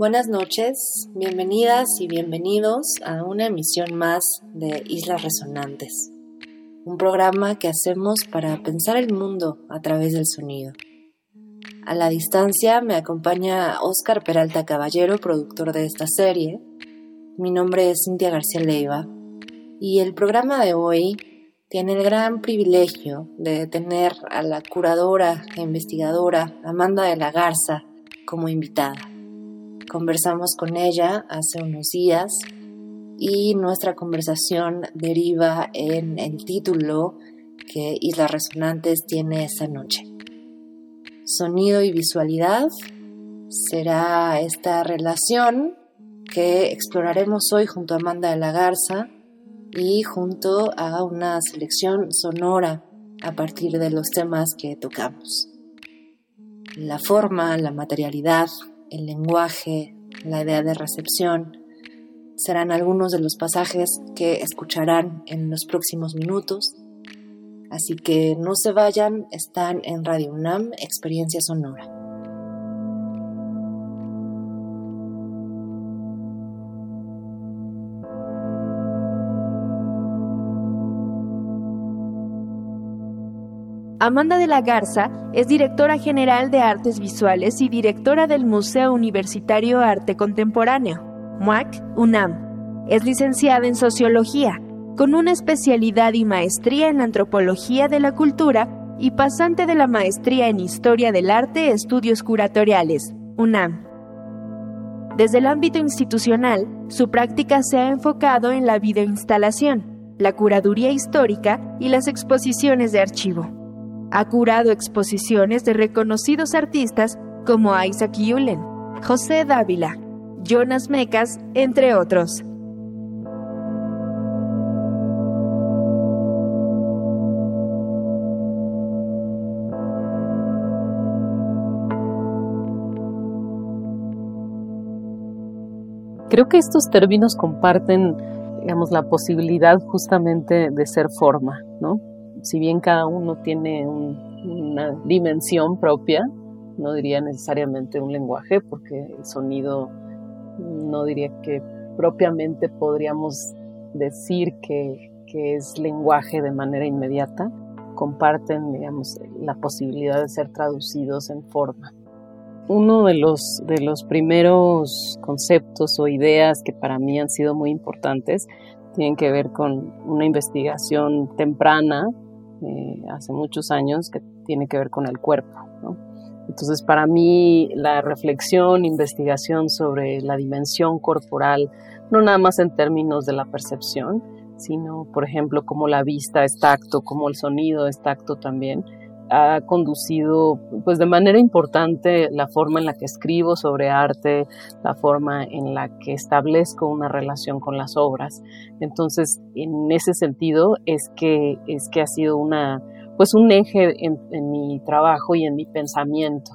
Buenas noches, bienvenidas y bienvenidos a una emisión más de Islas Resonantes un programa que hacemos para pensar el mundo a través del sonido. A la distancia me acompaña Oscar Peralta Caballero, productor de esta serie. Mi nombre es Cintia García Leiva y el programa de hoy tiene el gran privilegio de tener a la curadora e investigadora Amanda de la Garza como invitada. Conversamos con ella hace unos días y nuestra conversación deriva en el título que Islas Resonantes tiene esta noche. Sonido y visualidad será esta relación que exploraremos hoy junto a Amanda de la Garza y junto a una selección sonora a partir de los temas que tocamos. La forma, la materialidad, el lenguaje, la idea de recepción, serán algunos de los pasajes que escucharán en los próximos minutos. Así que no se vayan, están en Radio UNAM, Experiencia Sonora. Amanda de la Garza es directora general de Artes Visuales y directora del Museo Universitario Arte Contemporáneo. MUAC UNAM. Es licenciada en Sociología, con una especialidad y maestría en Antropología de la Cultura y pasante de la maestría en Historia del Arte Estudios Curatoriales, UNAM. Desde el ámbito institucional, su práctica se ha enfocado en la videoinstalación, la curaduría histórica y las exposiciones de archivo. Ha curado exposiciones de reconocidos artistas como Isaac Yulen, José Dávila, Jonas Mecas, entre otros. Creo que estos términos comparten, digamos, la posibilidad justamente de ser forma, ¿no? Si bien cada uno tiene una dimensión propia, no diría necesariamente un lenguaje, porque el sonido no diría que propiamente podríamos decir que, es lenguaje de manera inmediata, comparten, digamos, la posibilidad de ser traducidos en forma. Uno de los, de los primeros conceptos o ideas que para mí han sido muy importantes tienen que ver con una investigación temprana, hace muchos años, que tiene que ver con el cuerpo. Entonces, para mí, la reflexión, investigación sobre la dimensión corporal, no nada más en términos de la percepción, sino, por ejemplo, cómo la vista es tacto, cómo el sonido es tacto también, ha conducido pues de manera importante la forma en la que escribo sobre arte, la forma en la que establezco una relación con las obras. Entonces, en ese sentido es que es que ha sido una pues un eje en, mi trabajo y en mi pensamiento.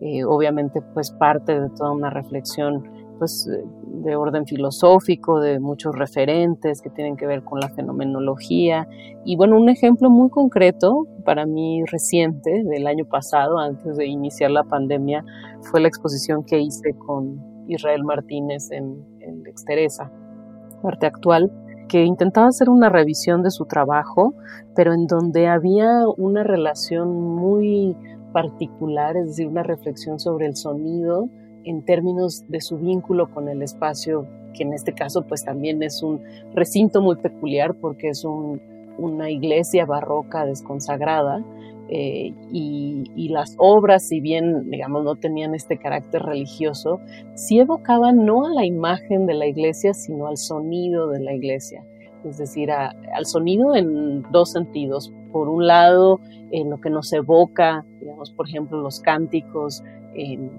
Eh, obviamente pues parte de toda una reflexión pues de orden filosófico, de muchos referentes que tienen que ver con la fenomenología. Y bueno, un ejemplo muy concreto para mí reciente del año pasado, antes de iniciar la pandemia, fue la exposición que hice con Israel Martínez en, en Arte Actual, que intentaba hacer una revisión de su trabajo, pero en donde había una relación muy particular, es decir, una reflexión sobre el sonido en términos de su vínculo con el espacio, que en este caso pues también es un recinto muy peculiar porque es una iglesia barroca desconsagrada, eh, y, las obras, si bien, digamos, no tenían este carácter religioso, sí evocaban no a la imagen de la iglesia, sino al sonido de la iglesia. Es decir, al sonido en dos sentidos. Por un lado, en lo que nos evoca, digamos, por ejemplo, los cánticos en,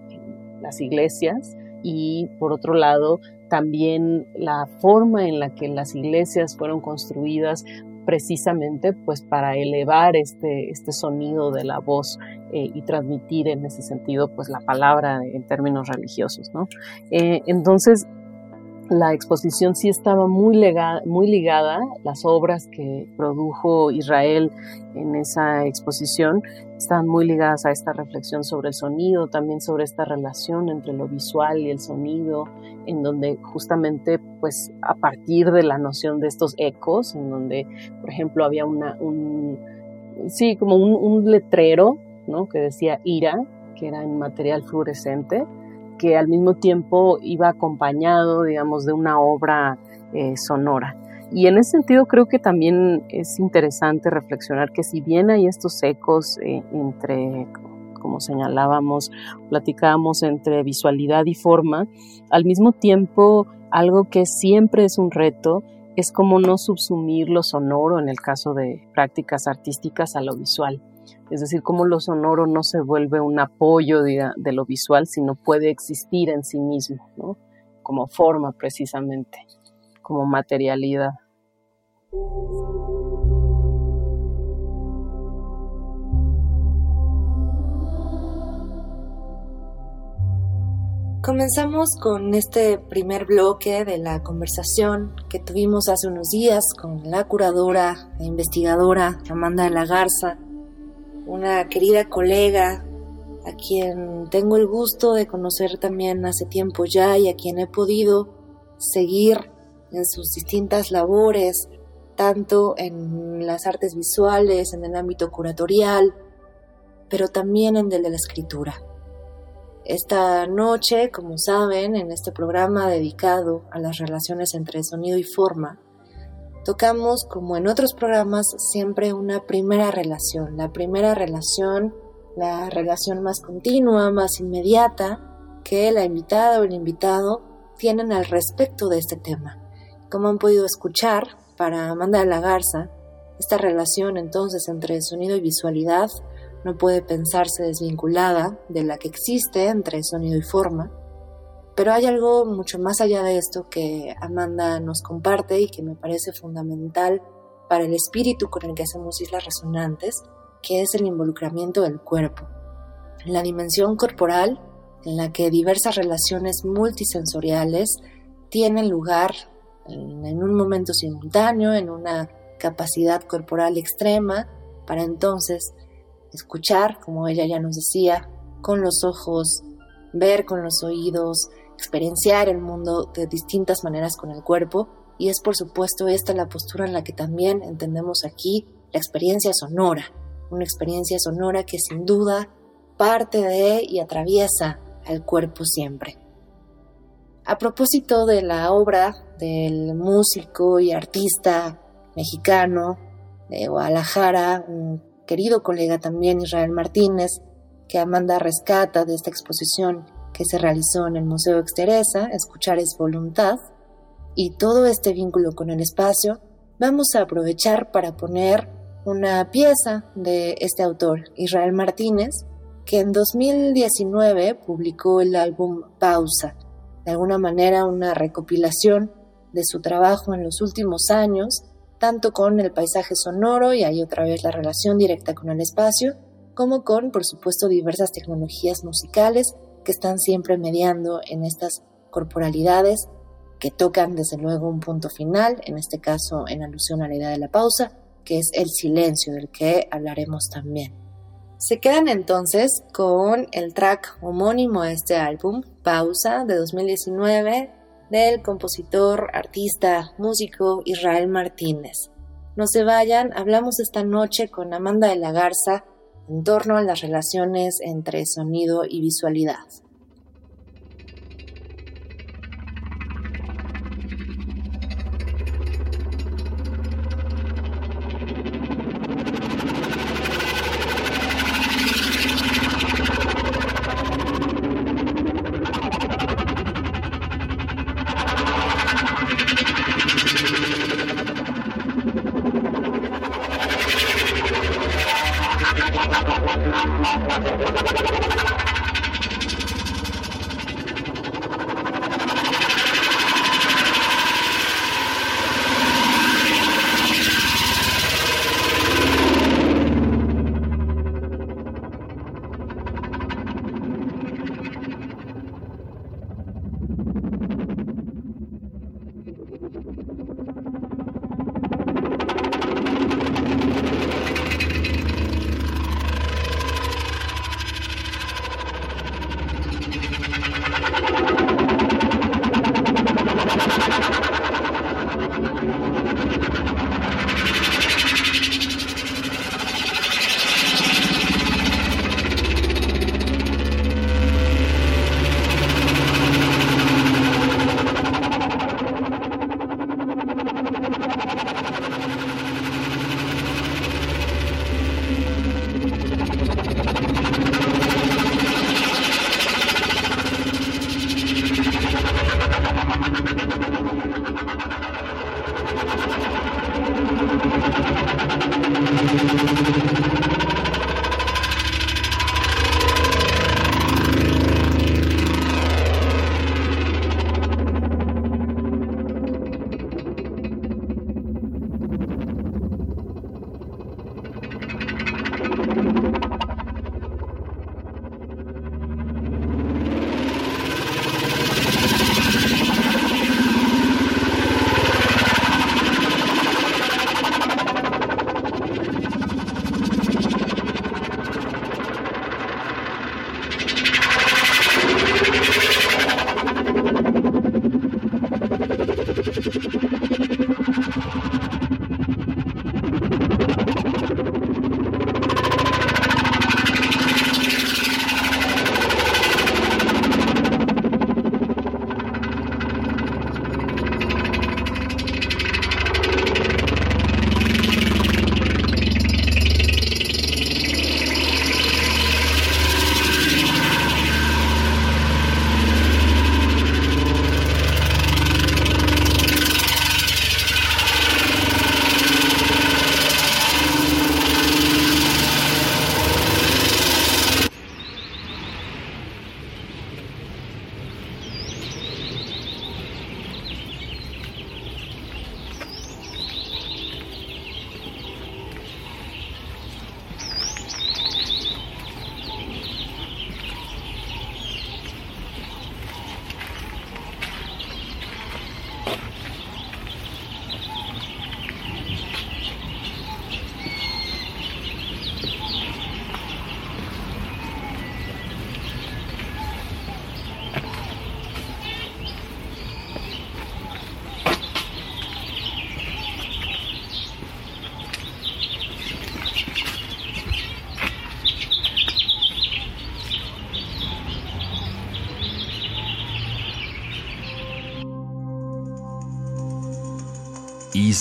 las iglesias, y por otro lado, también la forma en la que las iglesias fueron construidas precisamente pues para elevar este, este sonido de la voz eh, y transmitir en ese sentido pues la palabra en términos religiosos, ¿no? Eh, entonces la exposición sí estaba muy, muy ligada, las obras que produjo Israel en esa exposición estaban muy ligadas a esta reflexión sobre el sonido, también sobre esta relación entre lo visual y el sonido, en donde justamente pues a partir de la noción de estos ecos, en donde por ejemplo había una, un, sí, como un, un letrero, ¿no? Que decía ira, que era en material fluorescente, que al mismo tiempo iba acompañado, digamos, de una obra eh, sonora. Y en ese sentido creo que también es interesante reflexionar que si bien hay estos ecos eh, entre, como señalábamos, platicábamos entre visualidad y forma, al mismo tiempo algo que siempre es un reto es como no subsumir lo sonoro en el caso de prácticas artísticas a lo visual. Es decir, cómo lo sonoro no se vuelve un apoyo de, lo visual, sino puede existir en sí mismo, como forma precisamente, como materialidad. Comenzamos con este primer bloque de la conversación que tuvimos hace unos días con la curadora e investigadora Amanda de la Garza una querida colega a quien tengo el gusto de conocer también hace tiempo ya y a quien he podido seguir en sus distintas labores, tanto en las artes visuales, en el ámbito curatorial, pero también en el de la escritura. Esta noche, como saben, en este programa dedicado a las relaciones entre sonido y forma, tocamos, como en otros programas, siempre una primera relación. La primera relación, la relación más continua, más inmediata que la invitada o el invitado tienen al respecto de este tema. Como han podido escuchar, para Amanda de la Garza, esta relación entonces entre sonido y visualidad no puede pensarse desvinculada de la que existe entre sonido y forma, pero hay algo mucho más allá de esto que Amanda nos comparte y que me parece fundamental para el espíritu con el que hacemos islas resonantes, que es el involucramiento del cuerpo. La dimensión corporal en la que diversas relaciones multisensoriales tienen lugar en un momento simultáneo, en una capacidad corporal extrema, para entonces escuchar, como ella ya nos decía, con los ojos, ver con los oídos, experienciar el mundo de distintas maneras con el cuerpo y es por supuesto esta la postura en la que también entendemos aquí la experiencia sonora, una experiencia sonora que sin duda parte de y atraviesa al cuerpo siempre. A propósito de la obra del músico y artista mexicano de Guadalajara, un querido colega también Israel Martínez, que Amanda rescata de esta exposición que se realizó en el Museo Exteresa, Escuchar es Voluntad, y todo este vínculo con el espacio, vamos a aprovechar para poner una pieza de este autor, Israel Martínez, que en 2019 publicó el álbum Pausa, de alguna manera una recopilación de su trabajo en los últimos años, tanto con el paisaje sonoro y ahí otra vez la relación directa con el espacio, como con, por supuesto, diversas tecnologías musicales que están siempre mediando en estas corporalidades que tocan desde luego un punto final, en este caso en alusión a la idea de la pausa, que es el silencio del que hablaremos también. Se quedan entonces con el track homónimo a este álbum, Pausa, de 2019, del compositor, artista, músico Israel Martínez. No se vayan, hablamos esta noche con Amanda de la Garza, en torno a las relaciones entre sonido y visualidad.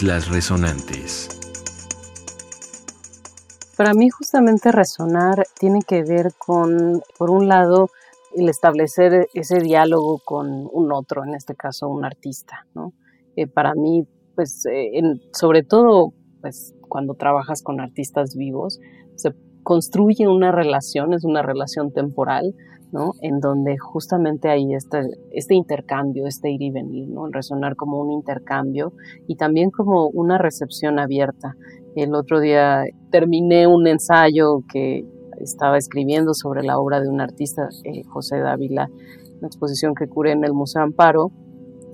Islas Resonantes. Para mí justamente resonar tiene que ver con, por un lado, el establecer ese diálogo con un otro, en este caso un artista. ¿no? Eh, para mí, pues, eh, sobre todo, pues, cuando trabajas con artistas vivos, se construye una relación, es una relación temporal, ¿no? En donde justamente hay este, este intercambio, este ir y venir, ¿no? resonar como un intercambio y también como una recepción abierta. El otro día terminé un ensayo que estaba escribiendo sobre la obra de un artista, eh, José Dávila, una exposición que curé en el Museo Amparo,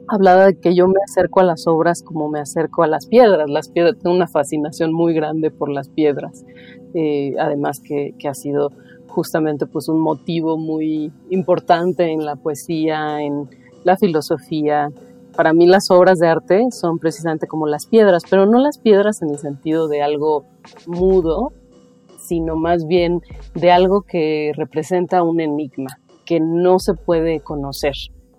hablaba de que yo me acerco a las obras como me acerco a las piedras. Las piedras, tengo una fascinación muy grande por las piedras, eh, además que, que, ha sido justamente pues un motivo muy importante en la poesía, en la filosofía. Para mí las obras de arte son precisamente como las piedras, pero no las piedras en el sentido de algo mudo, sino más bien de algo que representa un enigma, que no se puede conocer.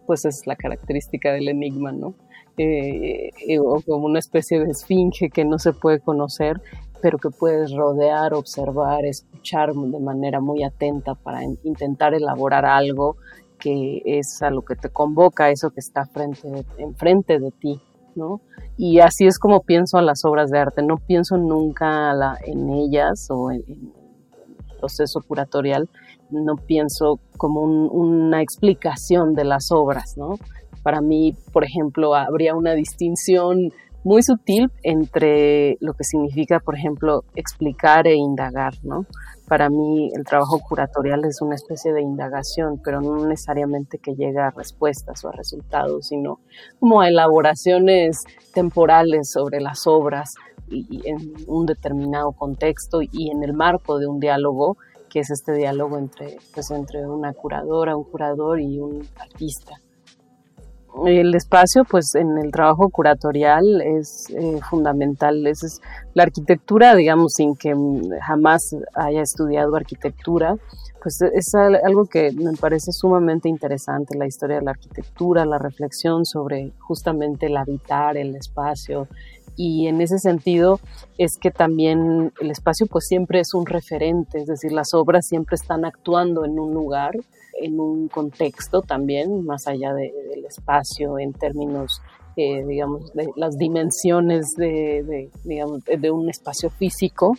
Pues es la característica del enigma, ¿no? Eh, eh, o como una especie de esfinge que no se puede conocer pero que puedes rodear, observar, escuchar de manera muy atenta para intentar elaborar algo que es a lo que te convoca, eso que está frente, enfrente de ti, ¿no? Y así es como pienso a las obras de arte, no pienso nunca en ellas o en, el proceso curatorial, no pienso como una explicación de las obras, ¿no? Para mí, por ejemplo, habría una distinción muy sutil entre lo que significa, por ejemplo, explicar e indagar, ¿no? Para mí el trabajo curatorial es una especie de indagación, pero no necesariamente que llegue a respuestas o a resultados, sino como a elaboraciones temporales sobre las obras y, en un determinado contexto y en el marco de un diálogo que es este diálogo entre, pues, entre una curadora, un curador y un artista el espacio, pues en el trabajo curatorial es eh, fundamental. Es, la arquitectura, digamos, sin que jamás haya estudiado arquitectura, pues es algo que me parece sumamente interesante, la historia de la arquitectura, la reflexión sobre justamente el habitar, el espacio. Y en ese sentido es que también el espacio pues siempre es un referente, es decir, las obras siempre están actuando en un lugar en un contexto también, más allá del espacio, en términos, eh, digamos, de las dimensiones de, digamos, de un espacio físico,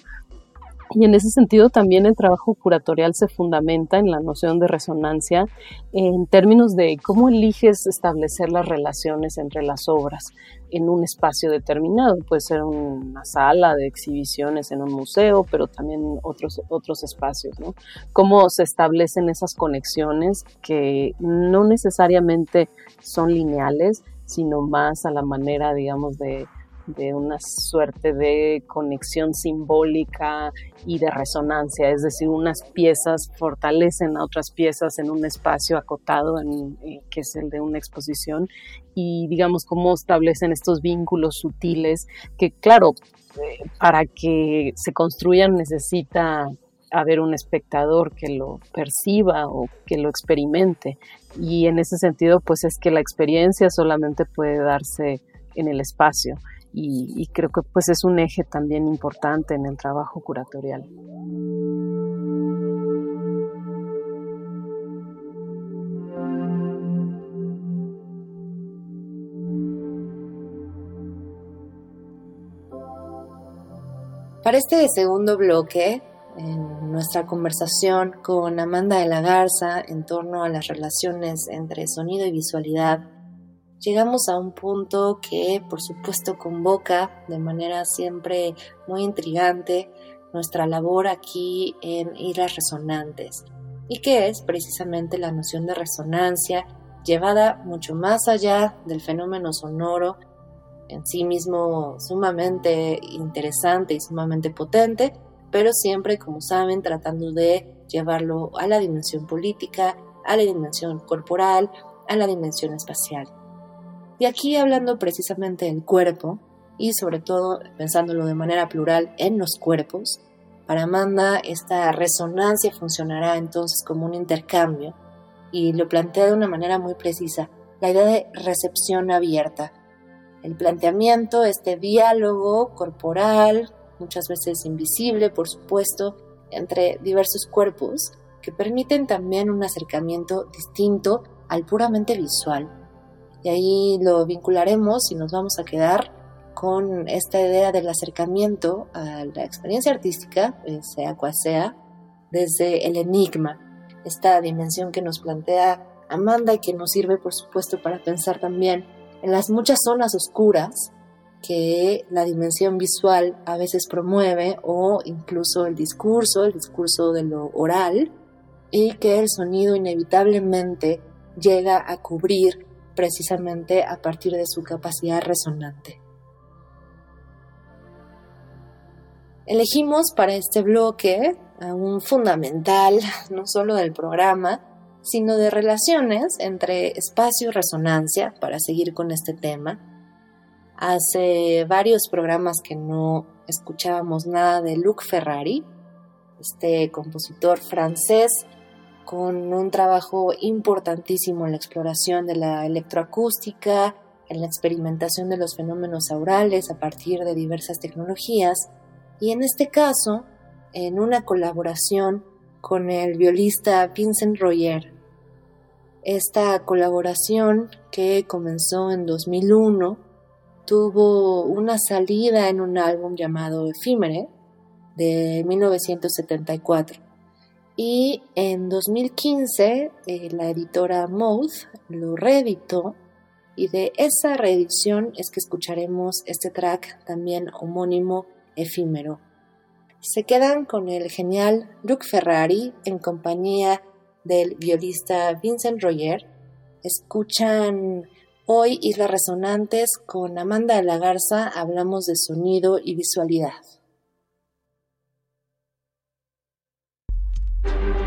y en ese sentido también el trabajo curatorial se fundamenta en la noción de resonancia en términos de cómo eliges establecer las relaciones entre las obras en un espacio determinado. Puede ser una sala de exhibiciones en un museo, pero también otros, otros espacios. ¿no? Cómo se establecen esas conexiones que no necesariamente son lineales, sino más a la manera, digamos, de de una suerte de conexión simbólica y de resonancia, es decir, unas piezas fortalecen a otras piezas en un espacio acotado, en, eh, que es el de una exposición, y digamos cómo establecen estos vínculos sutiles que, claro, eh, para que se construyan necesita haber un espectador que lo perciba o que lo experimente. Y en ese sentido, pues es que la experiencia solamente puede darse en el espacio. Y, creo que pues es un eje también importante en el trabajo curatorial. Para este segundo bloque en nuestra conversación con Amanda de la Garza en torno a las relaciones entre sonido y visualidad, llegamos a un punto que por supuesto convoca de manera siempre muy intrigante nuestra labor aquí en Islas Resonantes, y que es precisamente la noción de resonancia llevada mucho más allá del fenómeno sonoro en sí mismo sumamente interesante y sumamente potente, pero siempre, como saben, tratando de llevarlo a la dimensión política, a la dimensión corporal, a la dimensión espacial. Y aquí hablando precisamente del cuerpo, y sobre todo pensándolo de manera plural en los cuerpos, para Amanda esta resonancia funcionará entonces como un intercambio, y lo plantea de una manera muy precisa, la idea de recepción abierta. El planteamiento, este diálogo corporal, muchas veces invisible, por supuesto, entre diversos cuerpos que permiten también un acercamiento distinto al puramente visual. Y ahí lo vincularemos y nos vamos a quedar con esta idea del acercamiento a la experiencia artística, eh, sea cual sea, desde el enigma, esta dimensión que nos plantea Amanda y que nos sirve, por supuesto, para pensar también en las muchas zonas oscuras que la dimensión visual a veces promueve o incluso el discurso, el discurso de lo oral, y que el sonido inevitablemente llega a cubrir precisamente a partir de su capacidad resonante. Elegimos para este bloque a un fundamental, no solo del programa, sino de relaciones entre espacio y resonancia, para seguir con este tema, Hace varios programas que no escuchábamos nada de Luc Ferrari, este compositor francés con un trabajo importantísimo en la exploración de la electroacústica, en la experimentación de los fenómenos aurales a partir de diversas tecnologías y en este caso en una colaboración con el violista Vincent Royer. Esta colaboración que comenzó en 2001 tuvo una salida en un álbum llamado Efímere de 1974. Y en 2015 eh, la editora Mouth lo reeditó y de esa reedición es que escucharemos este track también homónimo efímero. Se quedan con el genial Luke Ferrari en compañía del violista Vincent Royer. Escuchan Hoy Islas Resonantes con Amanda de la Garza hablamos de sonido y visualidad. Thank you.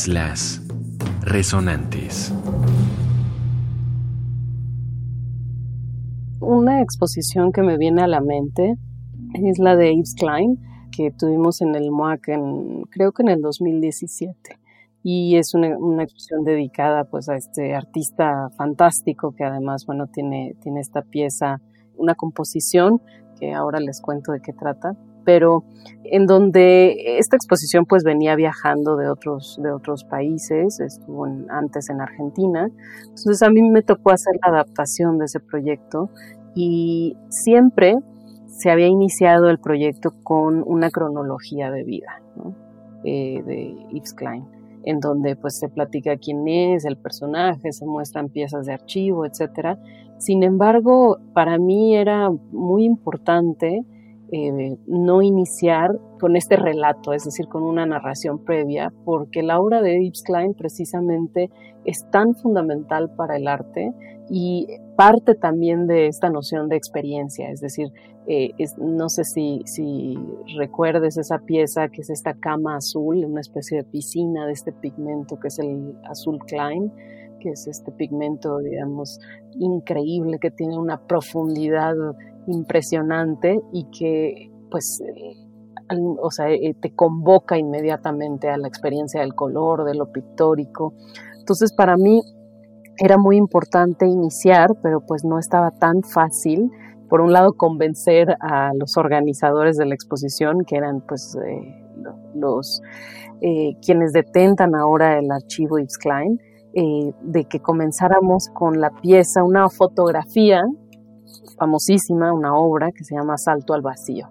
Islas Resonantes. Una exposición que me viene a la mente es la de Yves Klein, que tuvimos en el MOAC en, creo que en el 2017. Y es una, exposición dedicada pues a este artista fantástico que además, bueno, tiene, tiene esta pieza, una composición que ahora les cuento de qué trata, pero en donde esta exposición pues venía viajando de otros, de otros países, estuvo antes en Argentina, entonces a mí me tocó hacer la adaptación de ese proyecto y siempre se había iniciado el proyecto con una cronología de vida eh, de Yves Klein, en donde pues se platica quién es el personaje, se muestran piezas de archivo, etc. Sin embargo, para mí era muy importante eh, no iniciar con este relato, es decir, con una narración previa, porque la obra de Yves Klein precisamente es tan fundamental para el arte y parte también de esta noción de experiencia, es decir, eh, no sé si, si recuerdes esa pieza que es esta cama azul, una especie de piscina de este pigmento que es el azul Klein, que es este pigmento, digamos, increíble, que tiene una profundidad impresionante y que pues o sea, eh, te convoca inmediatamente a la experiencia del color, de lo pictórico. Entonces para mí era muy importante iniciar, pero pues no estaba tan fácil. Por un lado, convencer a los organizadores de la exposición, que eran pues eh, los eh, quienes detentan ahora el archivo Yves Klein, de que comenzáramos con la pieza, una fotografía famosísima, una obra que se llama Salto al Vacío,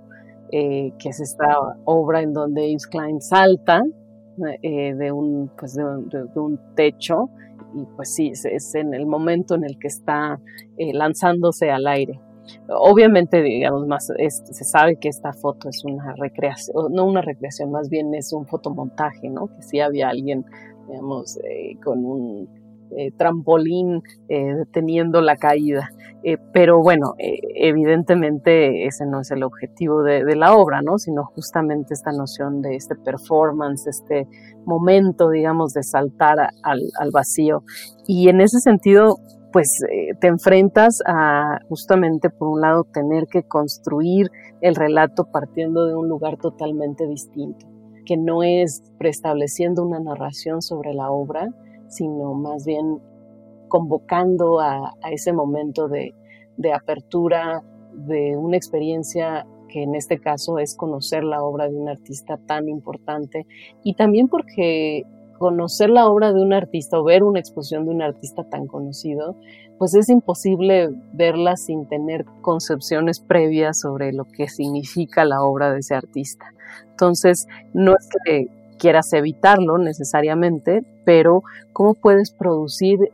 eh, que es esta obra en donde Yves Klein salta eh, de, un, pues de, un techo y pues sí, es, en el momento en el que está eh, lanzándose al aire. Obviamente, digamos, más se sabe que esta foto es una recreación, no una recreación, más bien es un fotomontaje, ¿no? Que sí había alguien, digamos, con un eh, trampolín eh, deteniendo la caída. Eh, pero bueno, evidentemente ese no es el objetivo de, la obra, ¿no? Sino justamente esta noción de este performance, este momento, digamos, de saltar al, al vacío. Y en ese sentido, pues te enfrentas a justamente, por un lado, tener que construir el relato partiendo de un lugar totalmente distinto, que no es preestableciendo una narración sobre la obra, sino más bien convocando a, ese momento de, apertura, de una experiencia que en este caso es conocer la obra de un artista tan importante y también porque conocer la obra de un artista o ver una exposición de un artista tan conocido, pues es imposible verla sin tener concepciones previas sobre lo que significa la obra de ese artista. Entonces, no es que quieras evitarlo necesariamente, pero cómo puedes producir eh,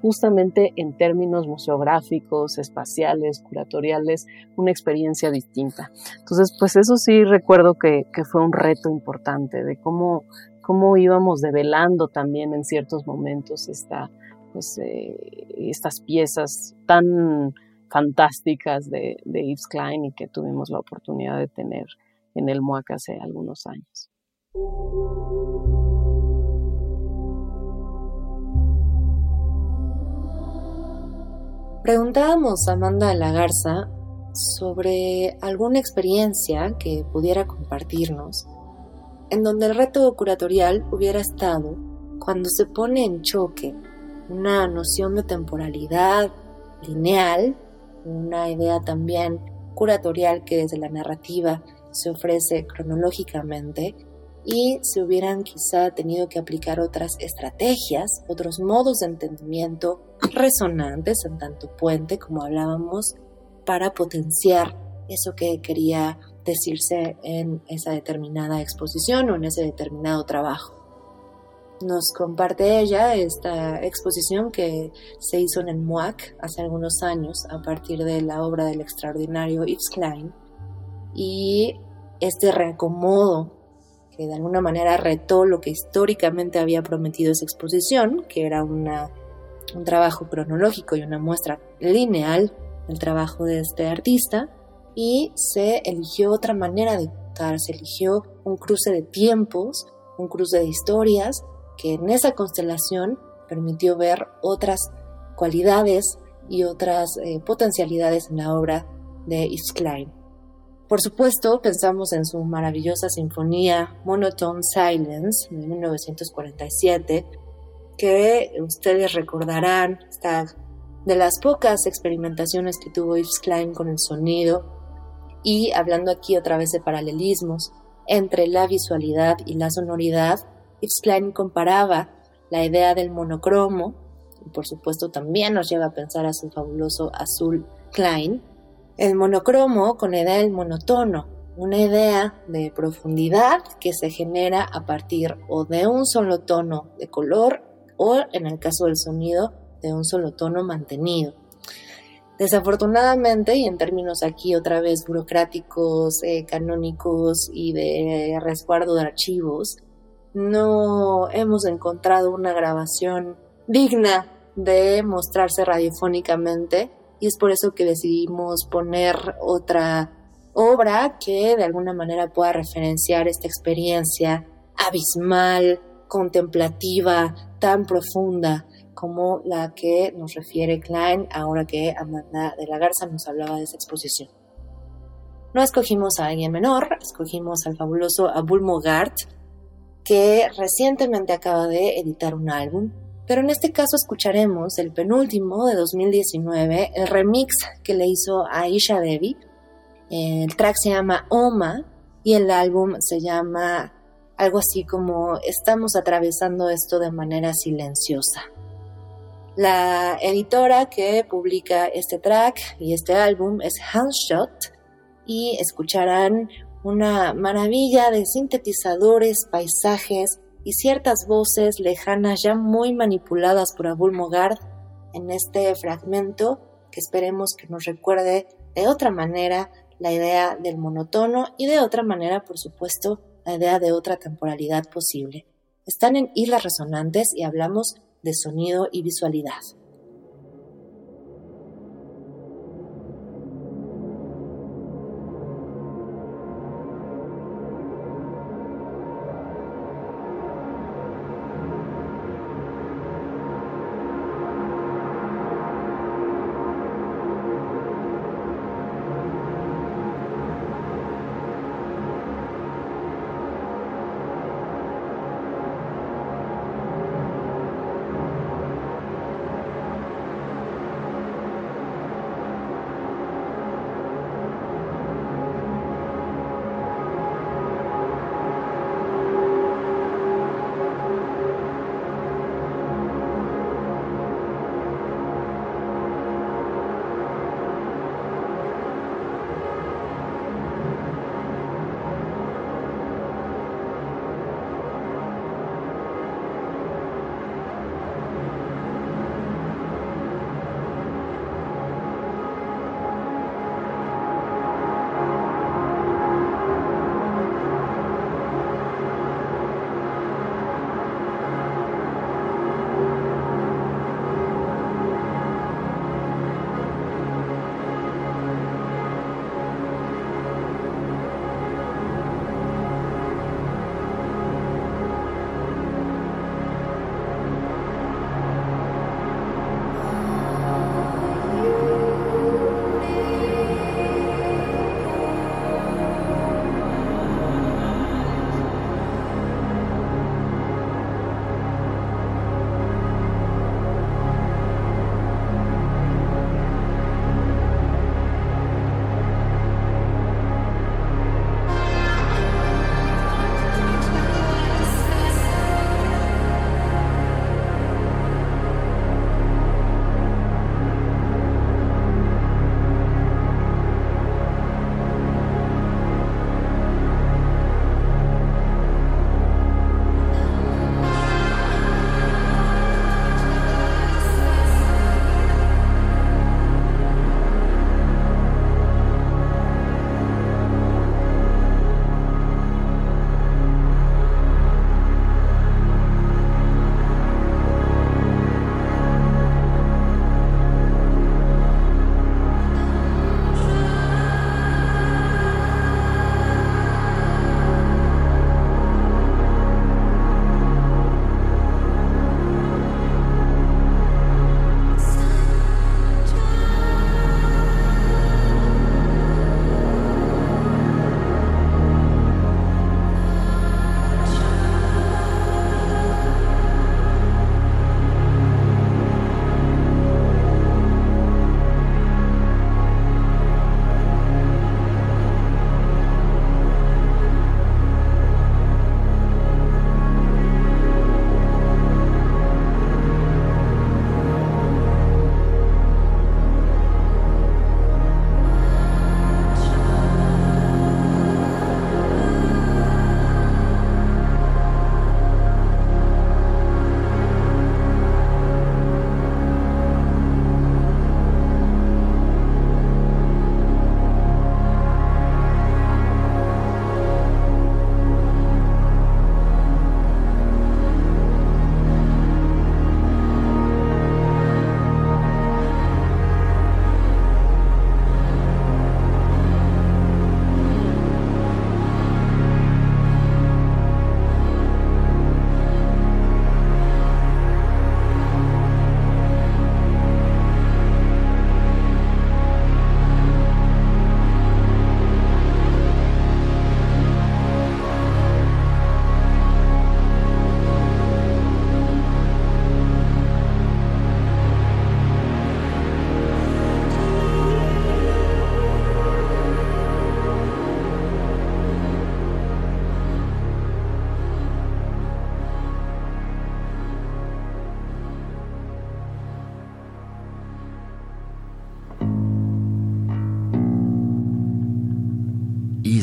justamente en términos museográficos, espaciales, curatoriales, una experiencia distinta. Entonces, pues eso sí recuerdo que, fue un reto importante de cómo, cómo íbamos develando también en ciertos momentos esta, pues, eh, estas piezas tan fantásticas de, de Yves Klein y que tuvimos la oportunidad de tener en el MOAC hace algunos años. Preguntábamos a Amanda de la Garza sobre alguna experiencia que pudiera compartirnos en donde el reto curatorial hubiera estado cuando se pone en choque una noción de temporalidad lineal, una idea también curatorial que desde la narrativa se ofrece cronológicamente y se hubieran quizá tenido que aplicar otras estrategias, otros modos de entendimiento resonantes en tanto puente, como hablábamos, para potenciar eso que quería decirse en esa determinada exposición o en ese determinado trabajo. Nos comparte ella esta exposición que se hizo en el MUAC hace algunos años a partir de la obra del extraordinario Yves Klein y este reacomodo que de alguna manera retó lo que históricamente había prometido esa exposición, que era una, un trabajo cronológico y una muestra lineal del trabajo de este artista, y se eligió otra manera de contar, se eligió un cruce de tiempos, un cruce de historias, que en esa constelación permitió ver otras cualidades y otras eh, potencialidades en la obra de Yves Klein. Por supuesto, pensamos en su maravillosa sinfonía Monotone Silence de 1947, que ustedes recordarán, está de las pocas experimentaciones que tuvo Yves Klein con el sonido, y hablando aquí otra vez de paralelismos entre la visualidad y la sonoridad, Yves Klein comparaba la idea del monocromo, y por supuesto también nos lleva a pensar a su fabuloso azul Klein, el monocromo con la idea del monotono, una idea de profundidad que se genera a partir o de un solo tono de color o, en el caso del sonido, de un solo tono mantenido. Desafortunadamente, y en términos aquí otra vez burocráticos, eh, canónicos y de resguardo de archivos, no hemos encontrado una grabación digna de mostrarse radiofónicamente y es por eso que decidimos poner otra obra que de alguna manera pueda referenciar esta experiencia abismal, contemplativa, tan profunda como la que nos refiere Klein ahora que Amanda de la Garza nos hablaba de esa exposición. No escogimos a alguien menor, escogimos al fabuloso Abul Mogart, que recientemente acaba de editar un álbum pero en este caso escucharemos el penúltimo de 2019, el remix que le hizo a Isha Devi. El track se llama Oma y el álbum se llama algo así como Estamos atravesando esto de manera silenciosa. La editora que publica este track y este álbum es Handshot y escucharán una maravilla de sintetizadores, paisajes y ciertas voces lejanas ya muy manipuladas por Abul Mogard en este fragmento que esperemos que nos recuerde de otra manera la idea del monotono y de otra manera, por supuesto, la idea de otra temporalidad posible. Están en Islas Resonantes y hablamos de sonido y visualidad.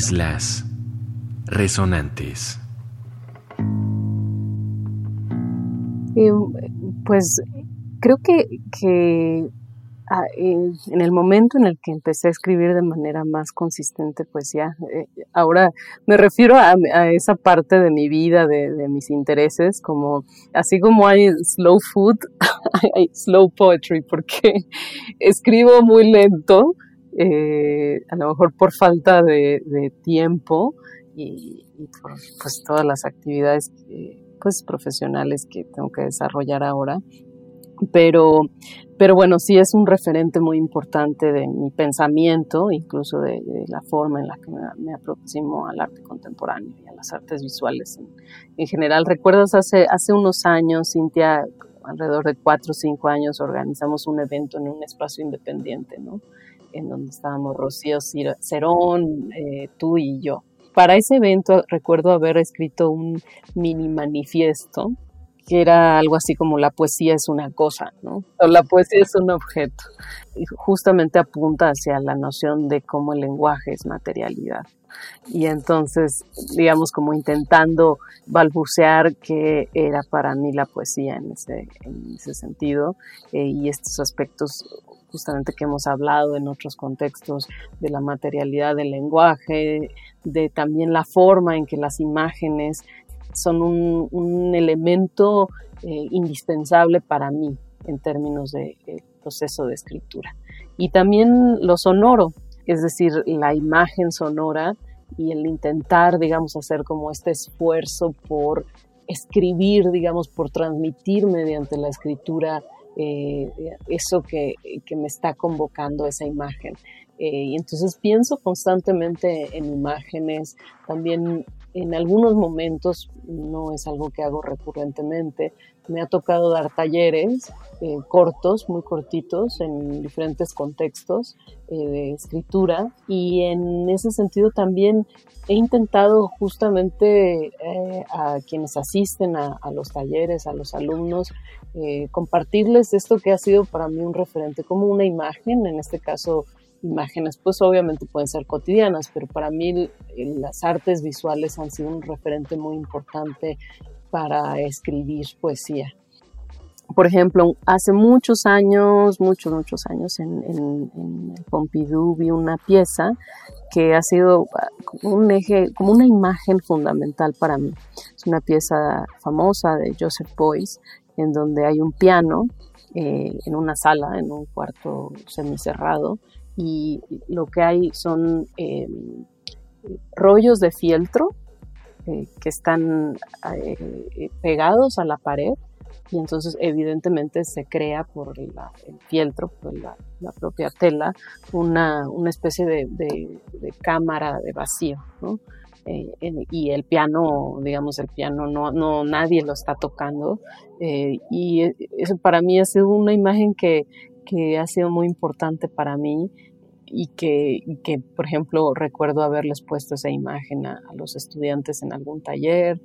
Islas Resonantes. Eh, pues creo que, que Ah, en, el momento en el que empecé a escribir de manera más consistente poesía, eh, ahora me refiero a, esa parte de mi vida, de, mis intereses, como así como hay slow food, hay slow poetry, porque escribo muy lento, eh, a lo mejor por falta de, tiempo y, por pues todas las actividades pues profesionales que tengo que desarrollar ahora pero, pero bueno, sí es un referente muy importante de mi pensamiento, incluso de, la forma en la que me, aproximo al arte contemporáneo y a las artes visuales en, general. ¿Recuerdas hace, hace unos años, Cintia, alrededor de cuatro o cinco años, organizamos un evento en un espacio independiente, ¿no? En donde estábamos Rocío Cerón, eh, tú y yo. Para ese evento recuerdo haber escrito un mini manifiesto que era algo así como la poesía es una cosa, ¿no? O la poesía es un objeto. Y justamente apunta hacia la noción de cómo el lenguaje es materialidad. Y entonces, digamos, como intentando balbucear qué era para mí la poesía en ese, en ese sentido eh, y estos aspectos justamente que hemos hablado en otros contextos de la materialidad del lenguaje, de también la forma en que las imágenes son un, elemento eh, indispensable para mí en términos de, proceso de escritura. Y también lo sonoro, es decir, la imagen sonora y el intentar, digamos, hacer como este esfuerzo por escribir, digamos, por transmitir mediante la escritura eh, eso que, me está convocando esa imagen. Eh, y entonces pienso constantemente en imágenes, también en algunos momentos, no es algo que hago recurrentemente, me ha tocado dar talleres eh, cortos, muy cortitos, en diferentes contextos eh, de escritura. Y en ese sentido también he intentado justamente eh, a quienes asisten a, a, los talleres, a los alumnos, compartirles esto que ha sido para mí un referente, como una imagen, en este caso imágenes, pues obviamente pueden ser cotidianas, pero para mí las artes visuales han sido un referente muy importante para escribir poesía. Por ejemplo, hace muchos años, muchos, muchos años, en, Pompidou vi una pieza que ha sido un eje, como una imagen fundamental para mí. Es una pieza famosa de Joseph Beuys, en donde hay un piano eh, en una sala, en un cuarto semicerrado, y lo que hay son eh, rollos de fieltro eh, que están eh, pegados a la pared y entonces evidentemente se crea por el fieltro, por la, propia tela, una, especie de, cámara de vacío, y el piano, digamos, el piano no, no nadie lo está tocando, y eso para mí ha sido una imagen que, que ha sido muy importante para mí y que, que, por ejemplo, recuerdo haberles puesto esa imagen a, los estudiantes en algún taller.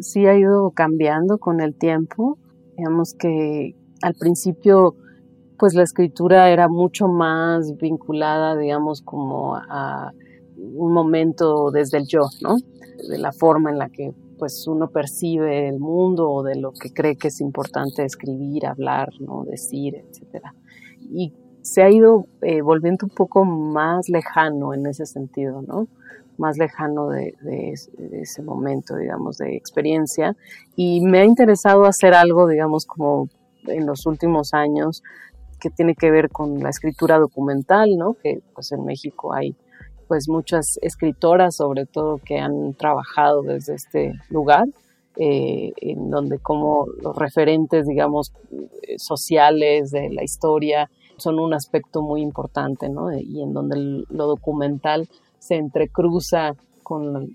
Sí ha ido cambiando con el tiempo. Digamos que al principio, pues la escritura era mucho más vinculada, digamos, como a un momento desde el yo, ¿no? De la forma en la que pues uno percibe el mundo o de lo que cree que es importante escribir, hablar, ¿no? decir, etcétera. Y se ha ido eh, volviendo un poco más lejano en ese sentido, ¿no? Más lejano de, ese momento, digamos, de experiencia. Y me ha interesado hacer algo, digamos, como en los últimos años, que tiene que ver con la escritura documental, ¿no? Que pues en México hay pues muchas escritoras, sobre todo, que han trabajado desde este lugar. Eh, en donde como los referentes, digamos, eh, sociales de la historia son un aspecto muy importante, ¿no? Y en donde lo documental se entrecruza con,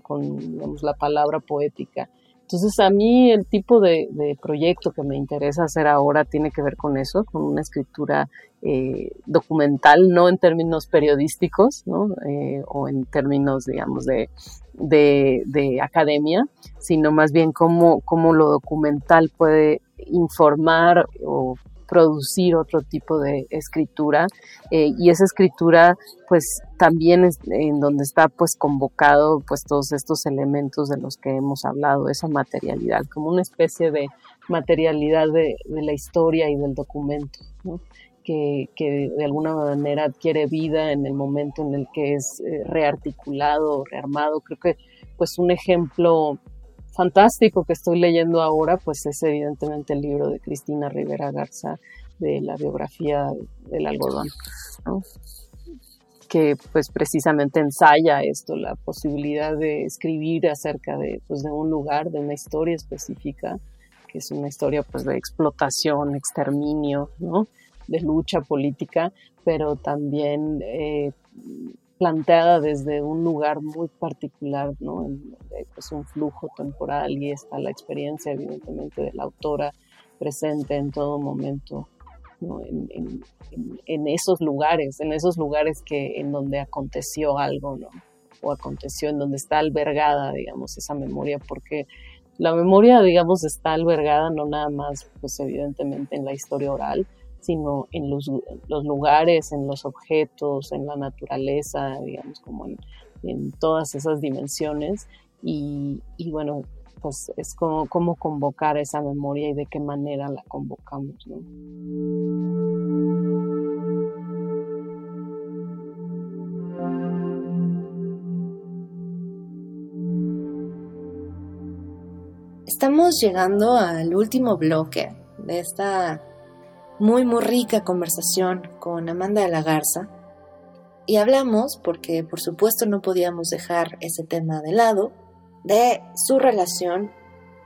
la palabra poética. Entonces a mí el tipo de, proyecto que me interesa hacer ahora tiene que ver con eso, con una escritura eh, documental, no en términos periodísticos, ¿no? Eh, o en términos, digamos, de, de, academia, sino más bien cómo, cómo lo documental puede informar o producir otro tipo de escritura eh, y esa escritura pues también es en donde está pues convocado pues todos estos elementos de los que hemos hablado, esa materialidad, como una especie de materialidad de, la historia y del documento, que, de alguna manera adquiere vida en el momento en el que es eh, rearticulado, rearmado. Creo que pues un ejemplo fantástico que estoy leyendo ahora, pues es evidentemente el libro de Cristina Rivera Garza de la biografía del algodón, que pues precisamente ensaya esto, la posibilidad de escribir acerca de, pues, de un lugar, de una historia específica, que es una historia pues de explotación, exterminio, ¿no? de lucha política, pero también eh, planteada desde un lugar muy particular, ¿no? pues un flujo temporal y está la experiencia evidentemente de la autora presente en todo momento, ¿no? en, esos lugares, en esos lugares que en donde aconteció algo, ¿no? o aconteció en donde está albergada, digamos, esa memoria, porque la memoria, digamos, está albergada no nada más, pues evidentemente en la historia oral, sino en los, lugares, en los objetos, en la naturaleza, digamos, como en, todas esas dimensiones. Y, bueno, pues es como, cómo convocar esa memoria y de qué manera la convocamos. Estamos llegando al último bloque de esta muy, muy rica conversación con Amanda de la Garza. Y hablamos, porque por supuesto no podíamos dejar ese tema de lado, de su relación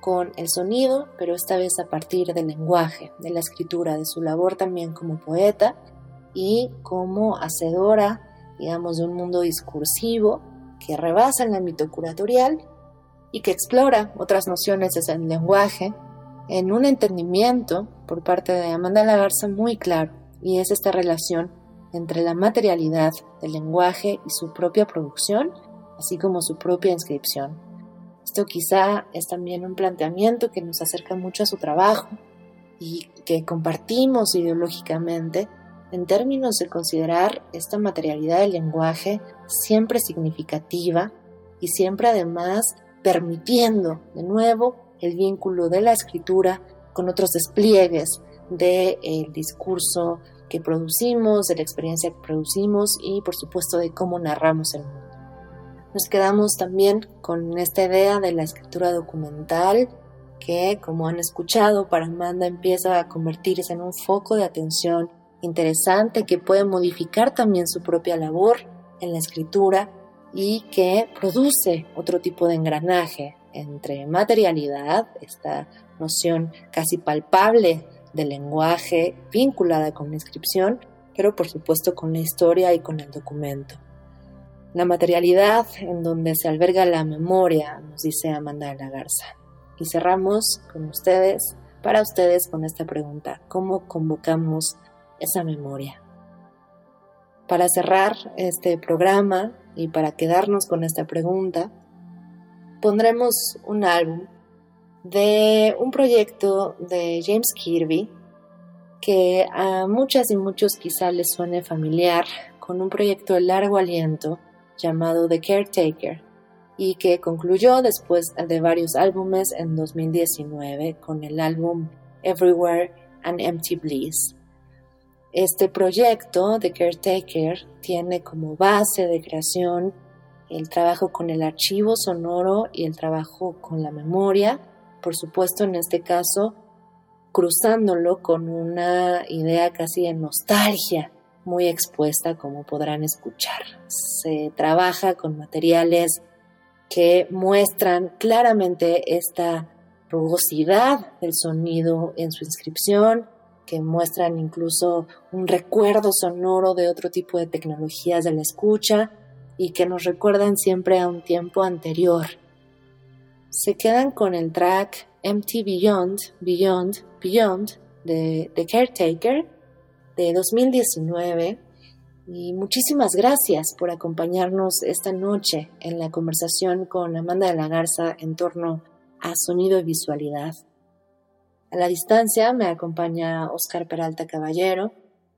con el sonido, pero esta vez a partir del lenguaje, de la escritura, de su labor también como poeta y como hacedora, digamos, de un mundo discursivo que rebasa el ámbito curatorial y que explora otras nociones del lenguaje en un entendimiento por parte de Amanda Lagarza muy claro, y es esta relación entre la materialidad del lenguaje y su propia producción, así como su propia inscripción. Esto quizá es también un planteamiento que nos acerca mucho a su trabajo y que compartimos ideológicamente en términos de considerar esta materialidad del lenguaje siempre significativa y siempre además permitiendo de nuevo el vínculo de la escritura con otros despliegues del discurso que producimos, de la experiencia que producimos y por supuesto de cómo narramos el mundo. Nos quedamos también con esta idea de la escritura documental que, como han escuchado, para Amanda empieza a convertirse en un foco de atención interesante que puede modificar también su propia labor en la escritura y que produce otro tipo de engranaje entre materialidad, esta noción casi palpable del lenguaje vinculada con la inscripción, pero por supuesto con la historia y con el documento. La materialidad en donde se alberga la memoria, nos dice Amanda de la Garza. Y cerramos con ustedes, para ustedes, con esta pregunta, ¿cómo convocamos esa memoria? Para cerrar este programa y para quedarnos con esta pregunta, pondremos un álbum de un proyecto de James Kirby que a muchas y muchos quizá les suene familiar con un proyecto de largo aliento llamado The Caretaker y que concluyó después de varios álbumes en 2019 con el álbum Everywhere and Empty Bliss. Este proyecto, The Caretaker, tiene como base de creación el trabajo con el archivo sonoro y el trabajo con la memoria, por supuesto en este caso cruzándolo con una idea casi de nostalgia muy expuesta como podrán escuchar. Se trabaja con materiales que muestran claramente esta rugosidad del sonido en su inscripción, que muestran incluso un recuerdo sonoro de otro tipo de tecnologías de la escucha, y que nos recuerdan siempre a un tiempo anterior. Se quedan con el track Empty Beyond, Beyond, Beyond de The Caretaker de 2019 y muchísimas gracias por acompañarnos esta noche en la conversación con Amanda de la Garza en torno a sonido y visualidad. A la distancia me acompaña Oscar Peralta Caballero.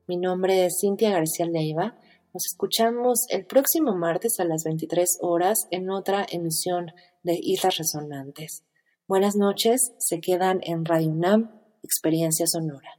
Mi nombre es Cintia García Leiva. Nos escuchamos el próximo martes a las 23 horas en otra emisión de Islas Resonantes. Buenas noches, se quedan en Radio Experiencia Sonora.